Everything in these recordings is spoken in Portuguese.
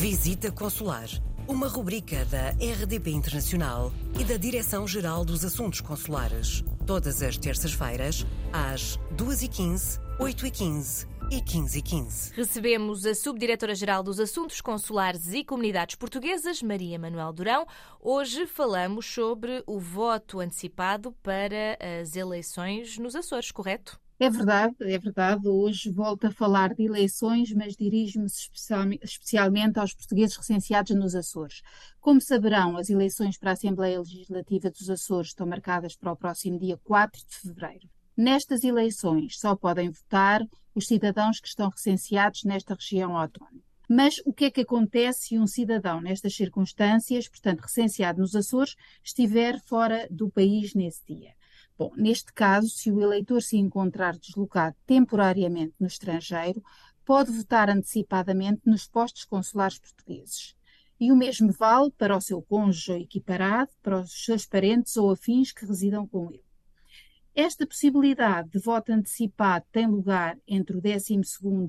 Visita Consular, uma rubrica da RDP Internacional e da Direção-Geral dos Assuntos Consulares. Todas as terças-feiras, às 2h15, 8h15 e 15h15. Recebemos a Subdiretora-Geral dos Assuntos Consulares e Comunidades Portuguesas, Maria Manuel Durão. Hoje falamos sobre o voto antecipado para as eleições nos Açores, correto? É verdade, é verdade. Hoje volto a falar de eleições, mas dirijo-me especialmente aos portugueses recenseados nos Açores. Como saberão, as eleições para a Assembleia Legislativa dos Açores estão marcadas para o próximo dia 4 de fevereiro. Nestas eleições só podem votar os cidadãos que estão recenseados nesta região autónoma. Mas o que é que acontece se um cidadão, nestas circunstâncias, portanto recenseado nos Açores, estiver fora do país nesse dia? Bom, neste caso, se o eleitor se encontrar deslocado temporariamente no estrangeiro, pode votar antecipadamente nos postos consulares portugueses. E o mesmo vale para o seu cônjuge ou equiparado, para os seus parentes ou afins que residam com ele. Esta possibilidade de voto antecipado tem lugar entre o 12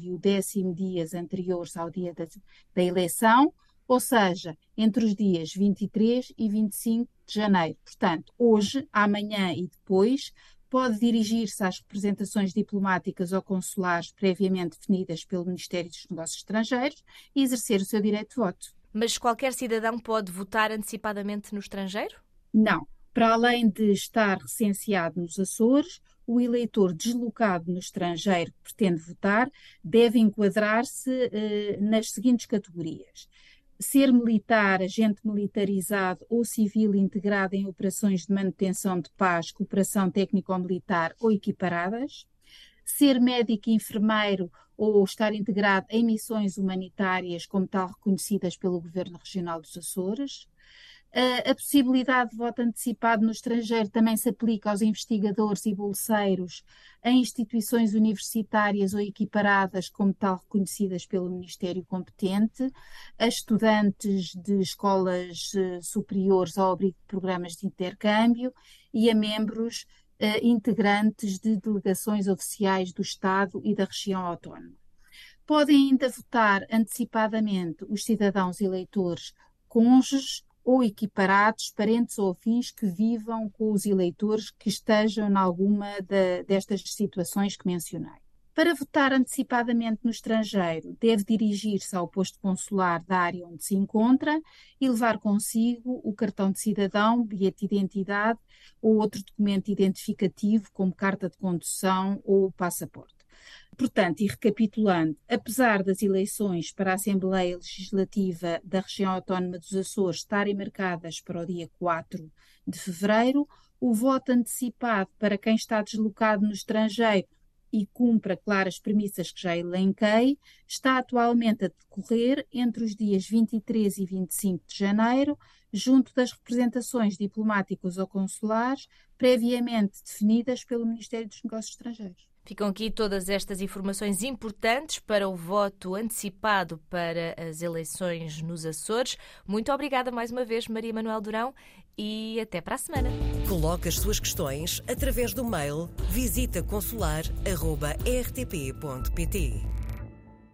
e o décimo dias anteriores ao dia da, da eleição, ou seja, entre os dias 23 e 25 de janeiro. Portanto, hoje, amanhã e depois, pode dirigir-se às representações diplomáticas ou consulares previamente definidas pelo Ministério dos Negócios Estrangeiros e exercer o seu direito de voto. Mas qualquer cidadão pode votar antecipadamente no estrangeiro? Não. Para além de estar recenseado nos Açores, o eleitor deslocado no estrangeiro que pretende votar deve enquadrar-se eh, nas seguintes categorias ser militar, agente militarizado ou civil integrado em operações de manutenção de paz, cooperação técnico-militar ou equiparadas, ser médico, enfermeiro ou estar integrado em missões humanitárias como tal reconhecidas pelo Governo Regional dos Açores, a possibilidade de voto antecipado no estrangeiro também se aplica aos investigadores e bolseiros em instituições universitárias ou equiparadas como tal reconhecidas pelo Ministério competente, a estudantes de escolas eh, superiores ao abrigo de programas de intercâmbio e a membros uh, integrantes de delegações oficiais do Estado e da região autónoma. Podem ainda votar antecipadamente os cidadãos eleitores cônjuges ou equiparados, parentes ou afins que vivam com os eleitores que estejam em alguma de, destas situações que mencionei. Para votar antecipadamente no estrangeiro, deve dirigir-se ao posto consular da área onde se encontra e levar consigo o cartão de cidadão, bilhete de identidade ou outro documento identificativo, como carta de condução ou passaporte. Portanto, e recapitulando, apesar das eleições para a Assembleia Legislativa da Região Autónoma dos Açores estarem marcadas para o dia 4 de fevereiro, o voto antecipado para quem está deslocado no estrangeiro e cumpra claras premissas que já elenquei, está atualmente a decorrer entre os dias 23 e 25 de janeiro, junto das representações diplomáticas ou consulares previamente definidas pelo Ministério dos Negócios Estrangeiros. Ficam aqui todas estas informações importantes para o voto antecipado para as eleições nos Açores. Muito obrigada mais uma vez, Maria Manuel Durão, e até para a semana. Coloque as suas questões através do mail visitaconsular.rtp.pt.